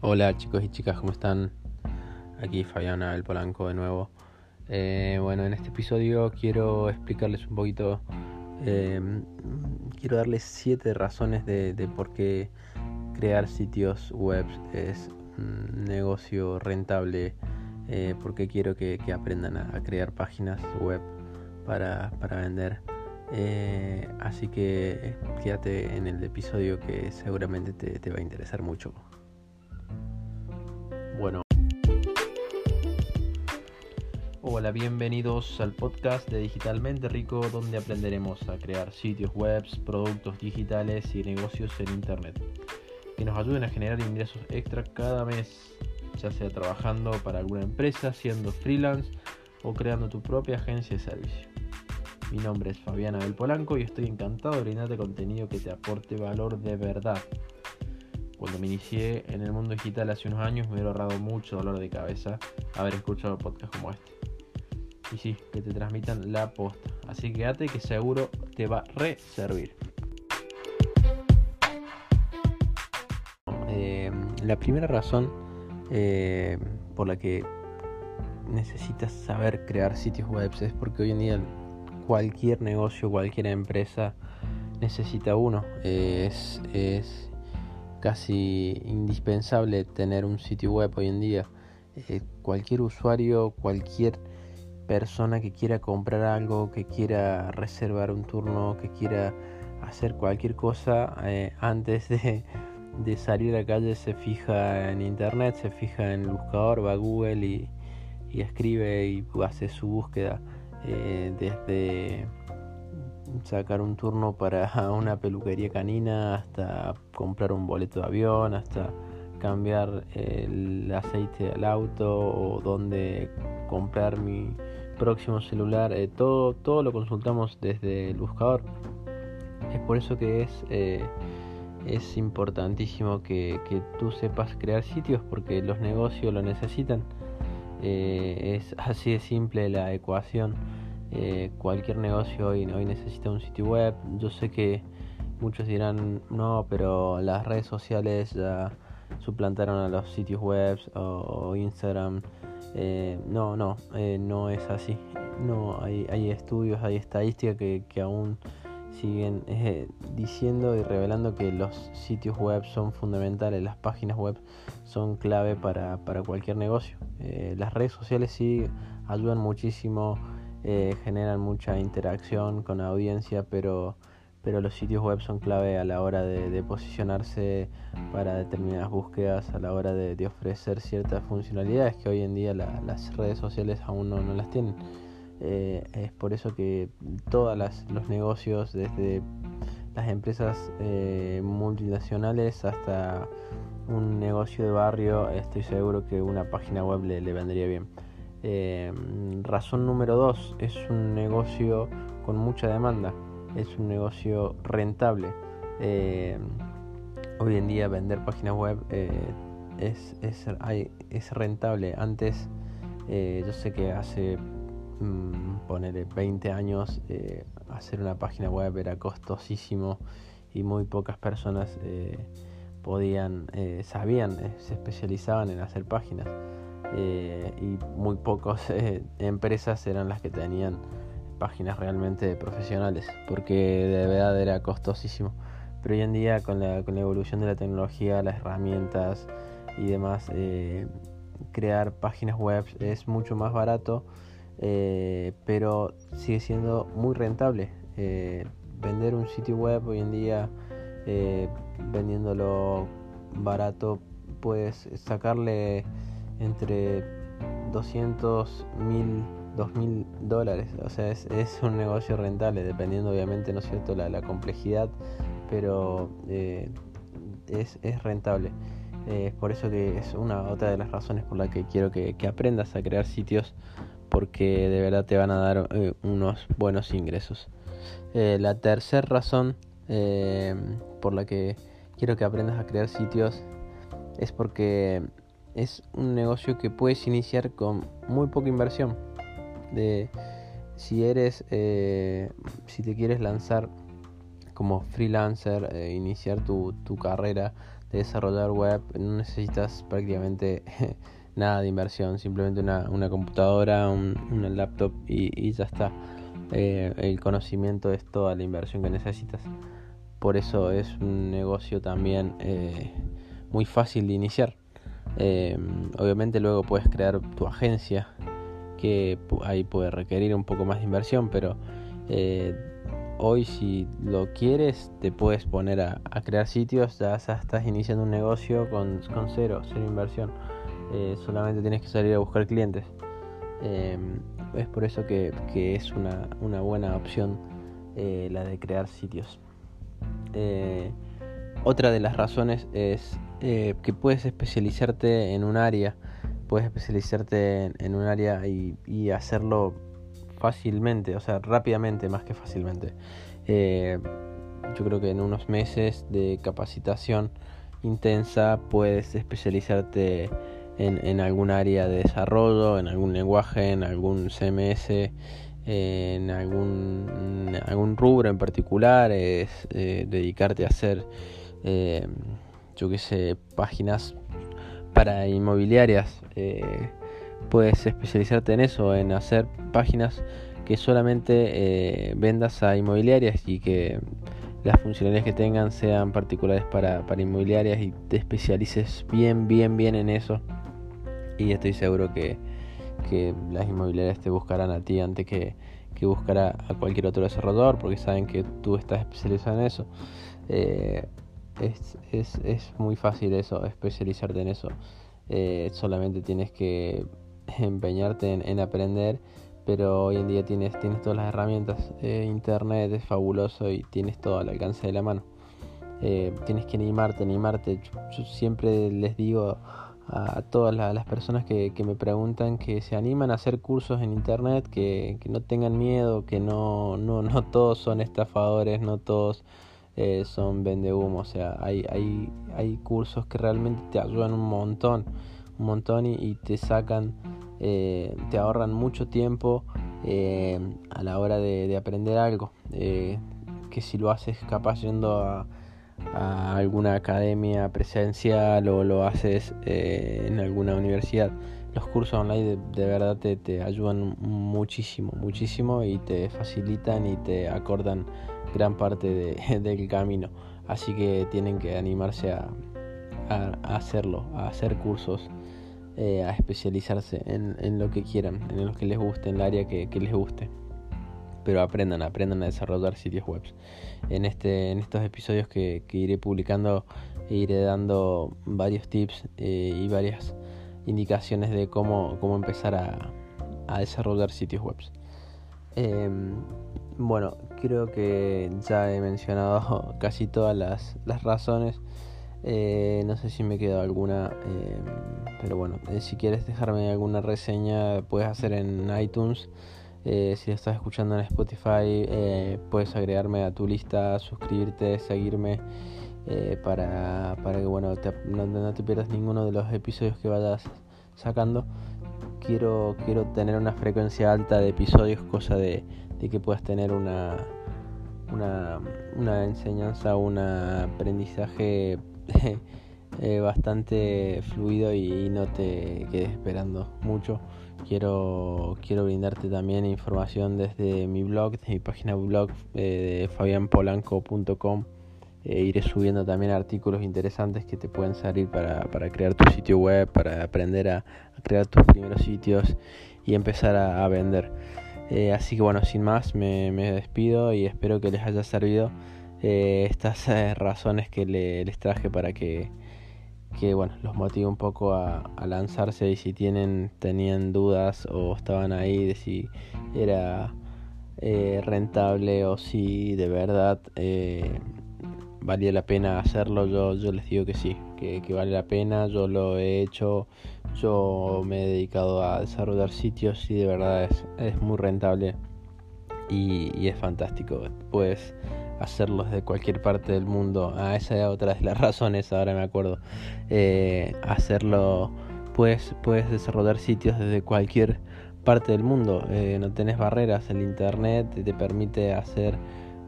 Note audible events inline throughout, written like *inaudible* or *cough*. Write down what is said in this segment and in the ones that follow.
Hola chicos y chicas, ¿cómo están? Aquí Fabiana el Polanco de nuevo. Eh, bueno, en este episodio quiero explicarles un poquito, eh, quiero darles siete razones de, por qué crear sitios web es un negocio rentable, eh, porque quiero que, aprendan a, crear páginas web para, vender. así que quédate en el episodio que seguramente te va a interesar mucho. Bueno. Hola, bienvenidos al podcast de Digitalmente Rico, donde aprenderemos a crear sitios web, productos digitales y negocios en Internet que nos ayuden a generar ingresos extra cada mes, ya sea trabajando para alguna empresa, siendo freelance o creando tu propia agencia de servicio. Mi nombre es Fabiana del Polanco y estoy encantado de brindarte contenido que te aporte valor de verdad cuando me inicié en el mundo digital hace unos años me hubiera ahorrado mucho dolor de cabeza haber escuchado podcasts como este. Y sí, que te transmitan la posta. Así que quédate que seguro te va a reservir. Eh, la primera razón eh, por la que necesitas saber crear sitios web es porque hoy en día cualquier negocio, cualquier empresa necesita uno. es, es casi indispensable tener un sitio web hoy en día. Eh, cualquier usuario, cualquier persona que quiera comprar algo, que quiera reservar un turno, que quiera hacer cualquier cosa eh, antes de, salir a la calle se fija en internet, se fija en el buscador, va a Google y, escribe y hace su búsqueda eh, desde sacar un turno para *laughs* una peluquería canina, hasta comprar un boleto de avión, hasta cambiar el aceite del auto o dónde comprar mi próximo celular, eh, todo, todo lo consultamos desde el buscador. Es por eso que es, eh, es importantísimo que, que, tú sepas crear sitios porque los negocios lo necesitan. Eh, es así de simple la ecuación. Eh, cualquier negocio hoy, hoy necesita un sitio web. Yo sé que muchos dirán, no, pero las redes sociales ya suplantaron a los sitios web o, Instagram. Eh, no, no, eh, no es así. No, hay, hay estudios, hay estadísticas que, que aún siguen diciendo y revelando que los sitios web son fundamentales, las páginas web son clave para, para cualquier negocio. las redes sociales sí ayudan muchísimo eh, generan mucha interacción con la audiencia, pero, pero los sitios web son clave a la hora de, posicionarse para determinadas búsquedas, a la hora de, ofrecer ciertas funcionalidades que hoy en día las redes sociales aún no, las tienen. Eh, es por eso que todos los negocios, desde las empresas eh, multinacionales hasta un negocio de barrio, estoy seguro que una página web le vendría bien. Eh, razón número dos, es un negocio con mucha demanda, es un negocio rentable. Eh, hoy en día vender páginas web eh, es, es, rentable. Antes, yo sé que hace, mm, ponerle 20 años, hacer una página web era costosísimo y muy pocas personas podían, sabían, se especializaban en hacer páginas. Eh, y muy pocas *laughs* eh, empresas eran las que tenían páginas realmente profesionales porque de verdad era costosísimo. Pero hoy en día con la, con la evolución de la tecnología las herramientas y demás eh, crear páginas web es mucho más barato pero sigue siendo muy rentable vender un sitio web hoy en día vendiéndolo barato puedes sacarle entre 200 mil, 2 mil dólares. O sea, es, un negocio rentable, dependiendo obviamente, ¿no es cierto?, la, complejidad, pero eh, es, rentable. Eh, es por eso que es una otra de las razones por la que quiero que, aprendas a crear sitios, porque de verdad te van a dar eh, unos buenos ingresos. la tercera razón por la que quiero que aprendas a crear sitios es porque es un negocio que puedes iniciar con muy poca inversión. De, si eres, eh, si te quieres lanzar como freelancer, eh, iniciar tu, tu carrera de desarrollar web, no necesitas prácticamente *laughs* nada de inversión, simplemente una, una computadora, un, una laptop y, ya está. Eh, el conocimiento es toda la inversión que necesitas. Por eso es un negocio también muy fácil de iniciar. Obviamente luego puedes crear tu agencia, que ahí puede requerir un poco más de inversión, pero hoy si lo quieres te puedes poner a, crear sitios, ya, estás iniciando un negocio con, cero, cero inversión. Eh, solamente tienes que salir a buscar clientes. Em, es por eso que, es una, buena opción eh, la de crear sitios. Eh, otra de las razones es que puedes especializarte en un área, puedes especializarte en, un área y, hacerlo fácilmente, o sea, rápidamente más que fácilmente. Eh, yo creo que en unos meses de capacitación intensa puedes especializarte en, algún área de desarrollo, en algún lenguaje, en algún CMS, en algún, algún rubro en particular, es eh, dedicarte a hacer, eh, yo qué sé, páginas para inmobiliarias puedes especializarte en eso, en hacer páginas que solamente eh, vendas a inmobiliarias y que las funcionalidades que tengan sean particulares para, inmobiliarias y te especialices bien, bien, bien en eso. Y estoy seguro que, las inmobiliarias te buscarán a ti antes que, que buscar a, cualquier otro desarrollador porque saben que tú estás especializado en eso. Eh, es, muy fácil eso, especializarte en eso. Eh, solamente tienes que *laughs* empeñarte en, aprender, pero hoy en día tienes, tienes todas las herramientas. Eh, internet es fabuloso y tienes todo al alcance de la mano. Eh, tienes que animarte, animarte. Yo, siempre les digo a, todas las, personas que, me preguntan que se animan a hacer cursos en internet, que, no tengan miedo, que no, no, no todos son estafadores, no todos eh, son vende humo. O sea, hay, hay, hay cursos que realmente te ayudan un montón, un montón y te sacan eh, te ahorran mucho tiempo eh, a la hora de, aprender algo. Que si lo haces capaz yendo a, alguna academia presencial o lo haces en alguna universidad, los cursos online de, verdad te, ayudan muchísimo, muchísimo y te facilitan y te acordan gran parte *laughs* del camino. Así que tienen que animarse a hacerlo, a hacer cursos eh, a especializarse en, lo que quieran, en lo que les guste, en el área que, les guste. Pero aprendan, aprendan a desarrollar sitios web. En, este, en estos episodios que, iré publicando, iré dando varios tips eh, y varias indicaciones de cómo, cómo empezar a, desarrollar sitios web. Em, bueno, creo que ya he mencionado *laughs* casi todas las, las razones eh, no sé si me quedó alguna, eh, pero bueno, eh, si quieres dejarme alguna reseña, puedes hacer en iTunes. si estás escuchando en Spotify, puedes agregarme a tu lista, suscribirte, seguirme para, para que bueno, no, te pierdas ninguno de los episodios que vayas sacando. Quiero, quiero tener una frecuencia alta de episodios, cosa de, que puedas tener una, una, una enseñanza, un aprendizaje *laughs* eh, bastante fluido y, no te quedes esperando mucho. Quiero, quiero brindarte también información desde mi blog, de mi página blog eh, de fabianpolanco.com. Eh, iré subiendo también artículos interesantes que te pueden servir para, crear tu sitio web, para aprender a, crear tus primeros sitios y empezar a, vender. así que bueno, sin más, me despido y espero que les haya servido eh, estas eh, razones que les traje para que, que bueno, los motive un poco a, lanzarse y si tienen, tenían dudas o estaban ahí de si era eh, rentable o si de verdad valía la pena hacerlo, yo, yo les digo que sí, que, vale la pena, yo lo he hecho, yo me he dedicado a desarrollar sitios y de verdad es, es muy rentable y, es fantástico. Pues hacerlo desde cualquier parte del mundo. Ah, esa es otra de las *laughs* razones, ahora me acuerdo. Eh, hacerlo, puedes, puedes desarrollar sitios desde cualquier parte del mundo. Eh, no tenés barreras, el internet te permite hacer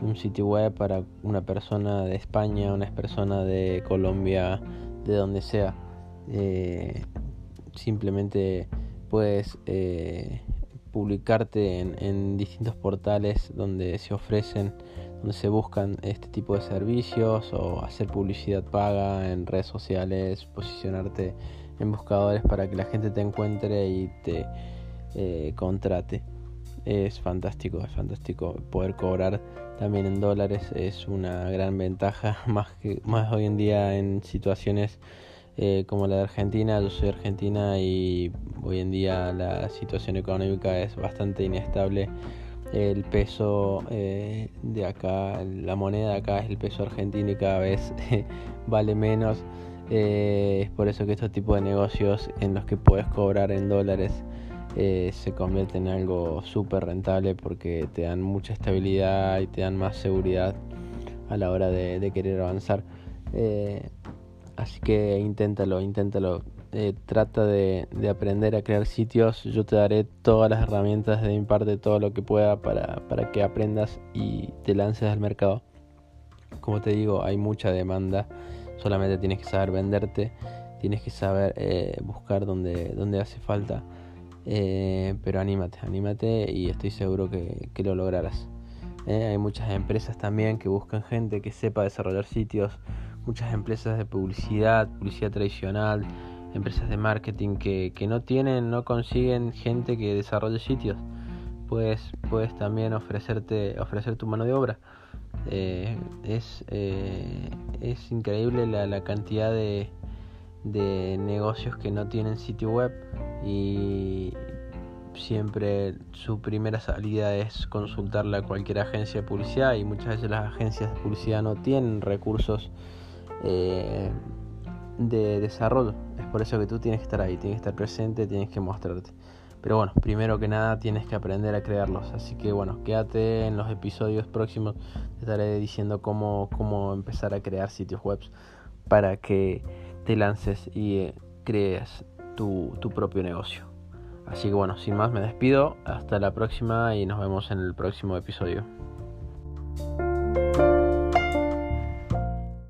un sitio web para una persona de España, una persona de Colombia, de donde sea. Eh, simplemente puedes eh, publicarte en, distintos portales donde se ofrecen, donde se buscan este tipo de servicios o hacer publicidad paga en redes sociales, posicionarte en buscadores para que la gente te encuentre y te eh, contrate. Es fantástico, es fantástico poder cobrar también en dólares es una gran ventaja *laughs* más que más hoy en día en situaciones eh, como la de Argentina. Yo soy argentina y hoy en día la situación económica es bastante inestable. El peso eh, de acá, la moneda de acá es el peso argentino y cada vez *laughs* vale menos. Eh, es por eso que estos tipos de negocios en los que puedes cobrar en dólares se convierten en algo súper rentable porque te dan mucha estabilidad y te dan más seguridad a la hora de, querer avanzar. Así que inténtalo, inténtalo. Eh, trata de, aprender a crear sitios. Yo te daré todas las herramientas de mi parte, todo lo que pueda para, para que aprendas y te lances al mercado. Como te digo, hay mucha demanda. Solamente tienes que saber venderte, tienes que saber eh, buscar donde, donde hace falta. Eh, pero anímate, anímate y estoy seguro que, lo lograrás. hay muchas empresas también que buscan gente que sepa desarrollar sitios muchas empresas de publicidad, publicidad tradicional, empresas de marketing que, no tienen, no consiguen gente que desarrolle sitios. Pues puedes también ofrecerte, ofrecer tu mano de obra. Eh, es, eh, es increíble la cantidad de, de negocios que no tienen sitio web y siempre su primera salida es consultarle a cualquier agencia de publicidad y muchas veces las agencias de publicidad no tienen recursos eh, de desarrollo. Es por eso que tú tienes que estar ahí, tienes que estar presente, tienes que mostrarte. Pero bueno, primero que nada tienes que aprender a crearlos. Así que bueno, quédate en los episodios próximos. Te estaré diciendo cómo, cómo empezar a crear sitios web para que te lances y eh, crees tu, tu propio negocio. Así que bueno, sin más me despido, hasta la próxima y nos vemos en el próximo episodio.